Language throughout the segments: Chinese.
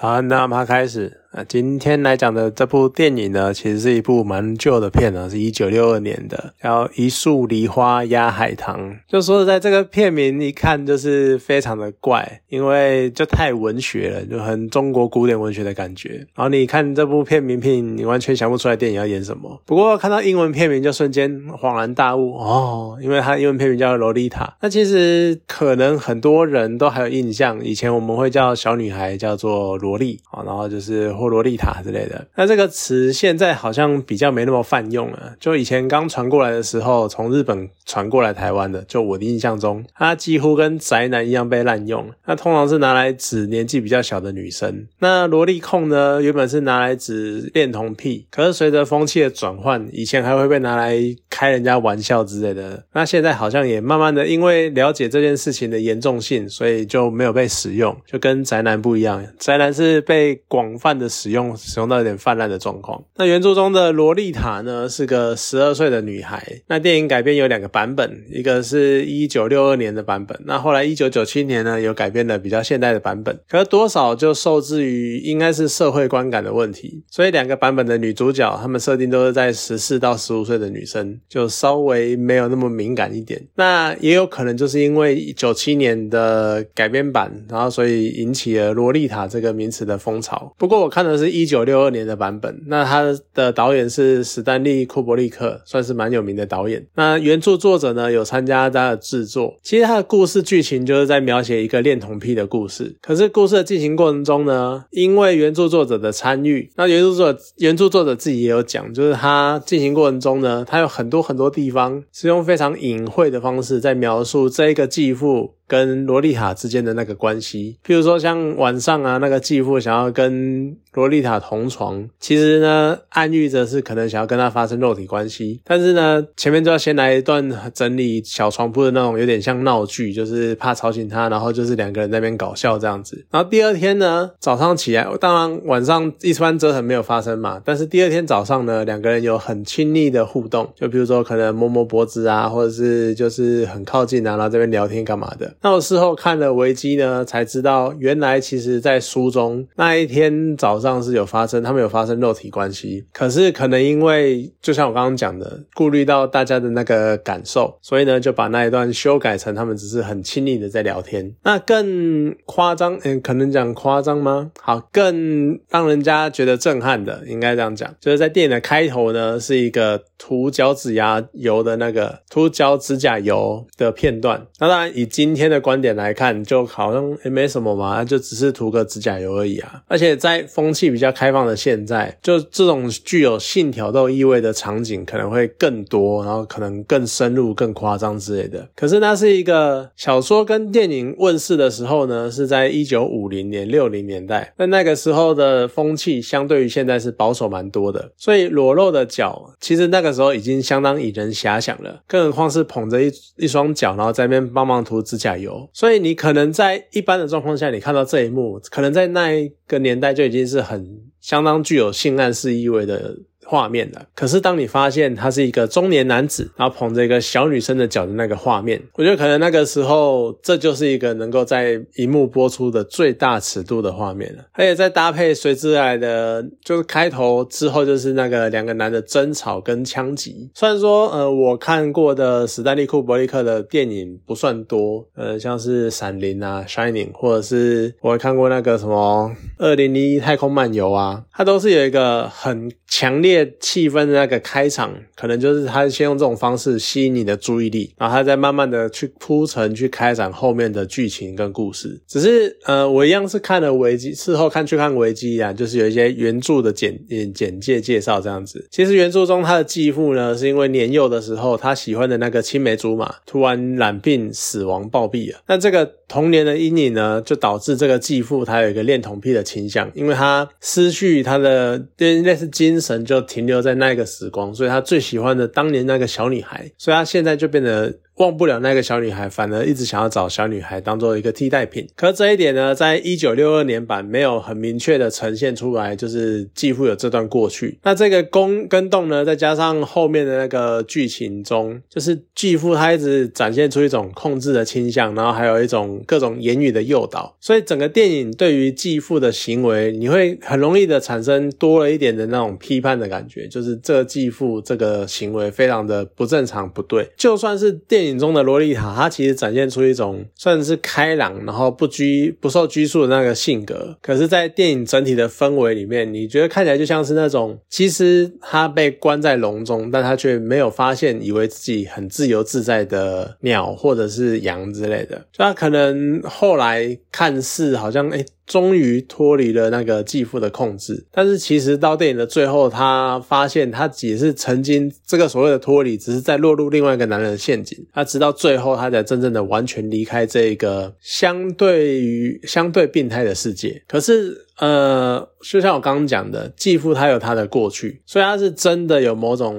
好，那我们开始。那今天来讲的这部电影呢，其实是一部蛮旧的片呢，是一九六二年的，叫《一树梨花压海棠》。就说在这个片名一看就是非常的怪，因为就太文学了，就很中国古典文学的感觉。然后你看这部片名片，你完全想不出来电影要演什么。不过看到英文片名就瞬间恍然大悟哦，因为它英文片名叫《洛丽塔》。那其实可能很多人都还有印象，以前我们会叫小女孩叫做萝莉啊，然后就是。或洛丽塔之类的，那这个词现在好像比较没那么泛用了。就以前刚传过来的时候，从日本传过来台湾的，就我的印象中，它几乎跟宅男一样被滥用。那通常是拿来指年纪比较小的女生。那萝莉控呢，原本是拿来指恋童癖，可是随着风气的转换，以前还会被拿来开人家玩笑之类的。那现在好像也慢慢的，因为了解这件事情的严重性，所以就没有被使用，就跟宅男不一样。宅男是被广泛的。使用使用到有点泛滥的状况。那原著中的洛丽塔呢，是个十二岁的女孩。那电影改编有两个版本，一个是一九六二年的版本，那后来一九九七年呢，有改编的比较现代的版本。可是多少就受制于应该是社会观感的问题，所以两个版本的女主角，她们设定都是在十四到十五岁的女生，就稍微没有那么敏感一点。那也有可能就是因为九七年的改编版，然后所以引起了洛丽塔这个名词的风潮。不过我。看看的是一九六二年的版本，那他的导演是史丹利库伯利克，算是蛮有名的导演。那原著作者呢有参加他的制作。其实他的故事剧情就是在描写一个恋童癖的故事。可是故事的进行过程中呢，因为原著作者的参与，那原著作者原著作者自己也有讲，就是他进行过程中呢，他有很多很多地方是用非常隐晦的方式在描述这一个继父。跟洛丽塔之间的那个关系，譬如说像晚上啊，那个继父想要跟洛丽塔同床，其实呢暗喻着是可能想要跟她发生肉体关系，但是呢前面就要先来一段整理小床铺的那种，有点像闹剧，就是怕吵醒她，然后就是两个人在那边搞笑这样子。然后第二天呢早上起来，当然晚上一番折腾没有发生嘛，但是第二天早上呢两个人有很亲密的互动，就比如说可能摸摸脖子啊，或者是就是很靠近啊，然后这边聊天干嘛的。那我事后看了维基呢，才知道原来其实在书中那一天早上是有发生，他们有发生肉体关系。可是可能因为就像我刚刚讲的，顾虑到大家的那个感受，所以呢就把那一段修改成他们只是很亲密的在聊天。那更夸张，嗯，可能讲夸张吗？好，更让人家觉得震撼的，应该这样讲，就是在电影的开头呢，是一个涂脚趾牙油的那个涂脚趾甲油的片段。那当然以今天。的观点来看，就好像也没什么嘛，就只是涂个指甲油而已啊。而且在风气比较开放的现在，就这种具有性挑逗意味的场景可能会更多，然后可能更深入、更夸张之类的。可是那是一个小说跟电影问世的时候呢，是在一九五零年、六零年代，那那个时候的风气相对于现在是保守蛮多的，所以裸露的脚其实那个时候已经相当引人遐想了，更何况是捧着一一双脚，然后在那边帮忙涂指甲。有，所以你可能在一般的状况下，你看到这一幕，可能在那一个年代就已经是很相当具有性暗示意味的。画面的，可是当你发现他是一个中年男子，然后捧着一个小女生的脚的那个画面，我觉得可能那个时候这就是一个能够在荧幕播出的最大尺度的画面了。而且在搭配随之来的，就是开头之后就是那个两个男的争吵跟枪击。虽然说，呃，我看过的史丹利库伯利克的电影不算多，呃，像是《闪灵》啊，《Shining》，或者是我看过那个什么《二零零一太空漫游》啊，它都是有一个很强烈。气氛的那个开场，可能就是他先用这种方式吸引你的注意力，然后他再慢慢的去铺陈、去开展后面的剧情跟故事。只是，呃，我一样是看了维基，事后看去看维基啊，就是有一些原著的简简介介绍这样子。其实原著中他的继父呢，是因为年幼的时候他喜欢的那个青梅竹马突然染病死亡暴毙了。那这个童年的阴影呢，就导致这个继父他有一个恋童癖的倾向，因为他失去他的类似精神就。停留在那个时光，所以他最喜欢的当年那个小女孩，所以他现在就变得。忘不了那个小女孩，反而一直想要找小女孩当做一个替代品。可这一点呢，在一九六二年版没有很明确的呈现出来，就是继父有这段过去。那这个宫跟动呢，再加上后面的那个剧情中，就是继父他一直展现出一种控制的倾向，然后还有一种各种言语的诱导，所以整个电影对于继父的行为，你会很容易的产生多了一点的那种批判的感觉，就是这继父这个行为非常的不正常不对。就算是电影影中的洛丽塔，她其实展现出一种算是开朗，然后不拘不受拘束的那个性格，可是，在电影整体的氛围里面，你觉得看起来就像是那种，其实她被关在笼中，但她却没有发现，以为自己很自由自在的鸟或者是羊之类的，就她可能后来看似好像哎。终于脱离了那个继父的控制，但是其实到电影的最后，他发现他也是曾经这个所谓的脱离，只是在落入另外一个男人的陷阱。他直到最后，他才真正的完全离开这个相对于相对病态的世界。可是。呃，就像我刚刚讲的，继父他有他的过去，所以他是真的有某种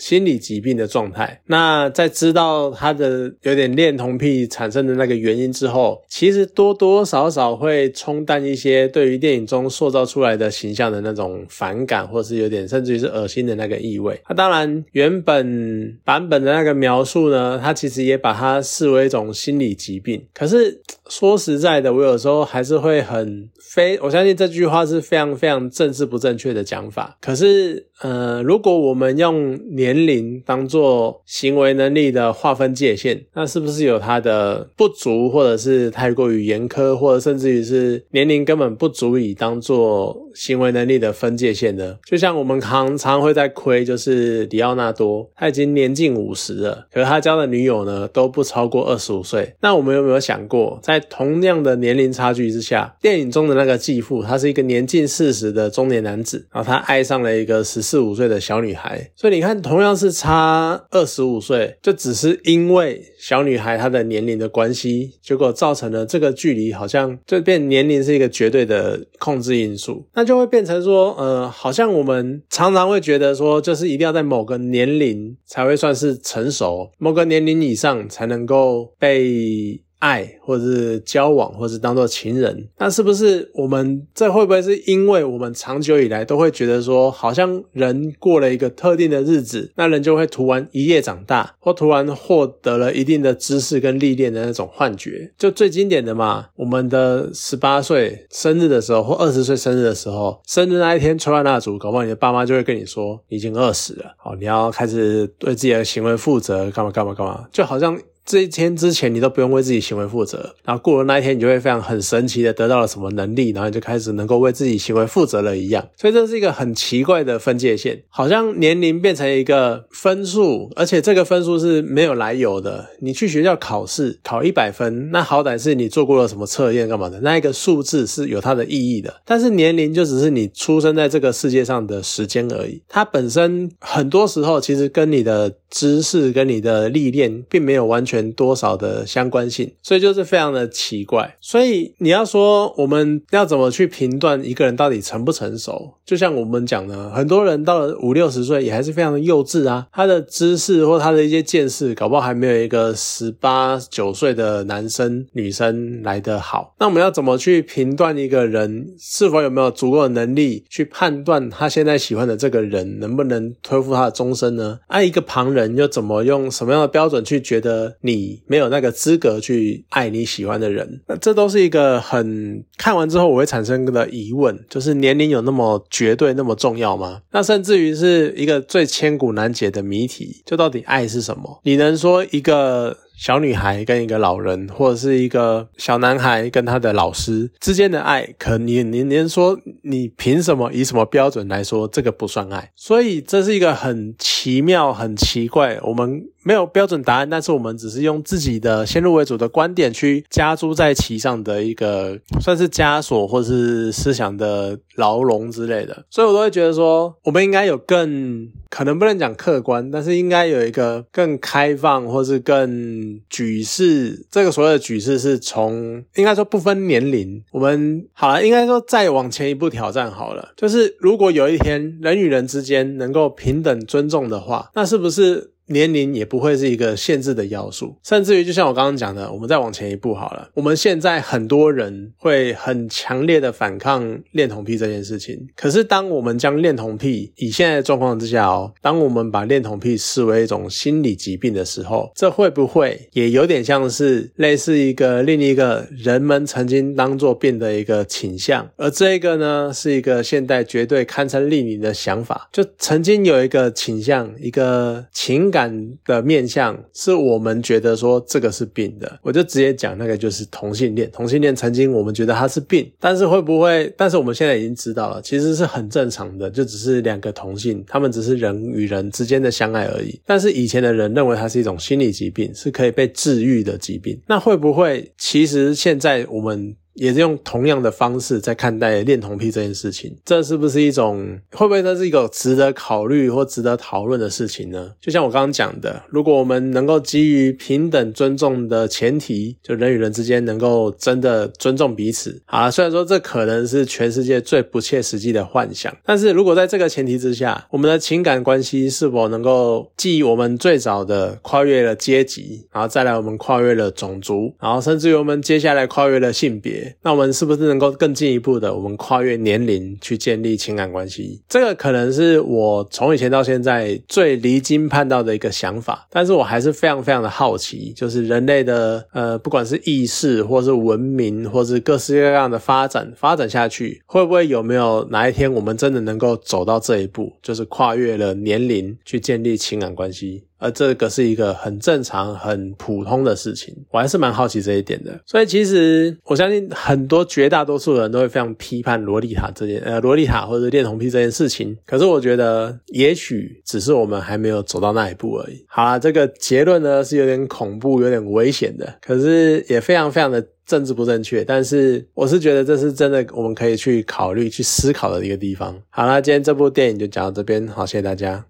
心理疾病的状态。那在知道他的有点恋童癖产生的那个原因之后，其实多多少少会冲淡一些对于电影中塑造出来的形象的那种反感，或是有点甚至于是恶心的那个意味。他当然原本版本的那个描述呢，他其实也把它视为一种心理疾病。可是说实在的，我有时候还是会很非我相信。这句话是非常非常政治不正确的讲法。可是，呃，如果我们用年龄当做行为能力的划分界限，那是不是有它的不足，或者是太过于严苛，或者甚至于是年龄根本不足以当做行为能力的分界线呢？就像我们常常会在亏，就是里奥纳多，他已经年近五十了，可是他交的女友呢都不超过二十五岁。那我们有没有想过，在同样的年龄差距之下，电影中的那个继父？他是一个年近四十的中年男子，然后他爱上了一个十四五岁的小女孩，所以你看，同样是差二十五岁，就只是因为小女孩她的年龄的关系，结果造成了这个距离好像就变年龄是一个绝对的控制因素，那就会变成说，呃，好像我们常常会觉得说，就是一定要在某个年龄才会算是成熟，某个年龄以上才能够被。爱，或者是交往，或者是当做情人，那是不是我们这会不会是因为我们长久以来都会觉得说，好像人过了一个特定的日子，那人就会突然一夜长大，或突然获得了一定的知识跟历练的那种幻觉？就最经典的嘛，我们的十八岁生日的时候，或二十岁生日的时候，生日那一天吹完蜡烛，搞不好你的爸妈就会跟你说，已经二十了，好，你要开始对自己的行为负责，干嘛干嘛干嘛，就好像。这一天之前，你都不用为自己行为负责，然后过了那一天，你就会非常很神奇的得到了什么能力，然后你就开始能够为自己行为负责了一样。所以这是一个很奇怪的分界线，好像年龄变成一个分数，而且这个分数是没有来由的。你去学校考试考一百分，那好歹是你做过了什么测验干嘛的，那一个数字是有它的意义的。但是年龄就只是你出生在这个世界上的时间而已，它本身很多时候其实跟你的知识跟你的历练并没有完全。多少的相关性，所以就是非常的奇怪。所以你要说我们要怎么去评断一个人到底成不成熟？就像我们讲的，很多人到了五六十岁也还是非常的幼稚啊，他的知识或他的一些见识，搞不好还没有一个十八九岁的男生女生来得好。那我们要怎么去评断一个人是否有没有足够的能力去判断他现在喜欢的这个人能不能托付他的终身呢？按一个旁人又怎么用什么样的标准去觉得？你你没有那个资格去爱你喜欢的人，那这都是一个很看完之后我会产生的疑问，就是年龄有那么绝对那么重要吗？那甚至于是一个最千古难解的谜题，就到底爱是什么？你能说一个？小女孩跟一个老人，或者是一个小男孩跟他的老师之间的爱，可你你连说你凭什么以什么标准来说这个不算爱？所以这是一个很奇妙、很奇怪，我们没有标准答案，但是我们只是用自己的先入为主的观点去加诸在其上的一个算是枷锁，或是思想的牢笼之类的。所以我都会觉得说，我们应该有更可能不能讲客观，但是应该有一个更开放，或是更。举世这个所谓的举世是从应该说不分年龄，我们好了，应该说再往前一步挑战好了，就是如果有一天人与人之间能够平等尊重的话，那是不是？年龄也不会是一个限制的要素。甚至于，就像我刚刚讲的，我们再往前一步好了。我们现在很多人会很强烈的反抗恋童癖这件事情。可是，当我们将恋童癖以现在的状况之下哦，当我们把恋童癖视为一种心理疾病的时候，这会不会也有点像是类似一个另一个人们曾经当做病的一个倾向？而这个呢，是一个现代绝对堪称逆龄的想法。就曾经有一个倾向，一个情感的面向，是我们觉得说这个是病的。我就直接讲那个就是同性恋。同性恋曾经我们觉得它是病，但是会不会？但是我们现在已经知道了，其实是很正常的，就只是两个同性，他们只是人与人之间的相爱而已。但是以前的人认为它是一种心理疾病，是可以被治愈的疾病。那会不会？其实现在我们。也是用同样的方式在看待恋童癖这件事情，这是不是一种会不会这是一个值得考虑或值得讨论的事情呢？就像我刚刚讲的，如果我们能够基于平等尊重的前提，就人与人之间能够真的尊重彼此，好了，虽然说这可能是全世界最不切实际的幻想，但是如果在这个前提之下，我们的情感关系是否能够继我们最早的跨越了阶级，然后再来我们跨越了种族，然后甚至于我们接下来跨越了性别。那我们是不是能够更进一步的，我们跨越年龄去建立情感关系？这个可能是我从以前到现在最离经叛道的一个想法，但是我还是非常非常的好奇，就是人类的呃，不管是意识，或是文明，或是各式各样的发展，发展下去，会不会有没有哪一天我们真的能够走到这一步，就是跨越了年龄去建立情感关系？而这个是一个很正常、很普通的事情，我还是蛮好奇这一点的。所以其实我相信很多绝大多数人都会非常批判洛丽塔这件呃洛丽塔或者恋童癖这件事情。可是我觉得也许只是我们还没有走到那一步而已。好了，这个结论呢是有点恐怖、有点危险的，可是也非常非常的政治不正确。但是我是觉得这是真的，我们可以去考虑、去思考的一个地方。好了，今天这部电影就讲到这边，好，谢谢大家。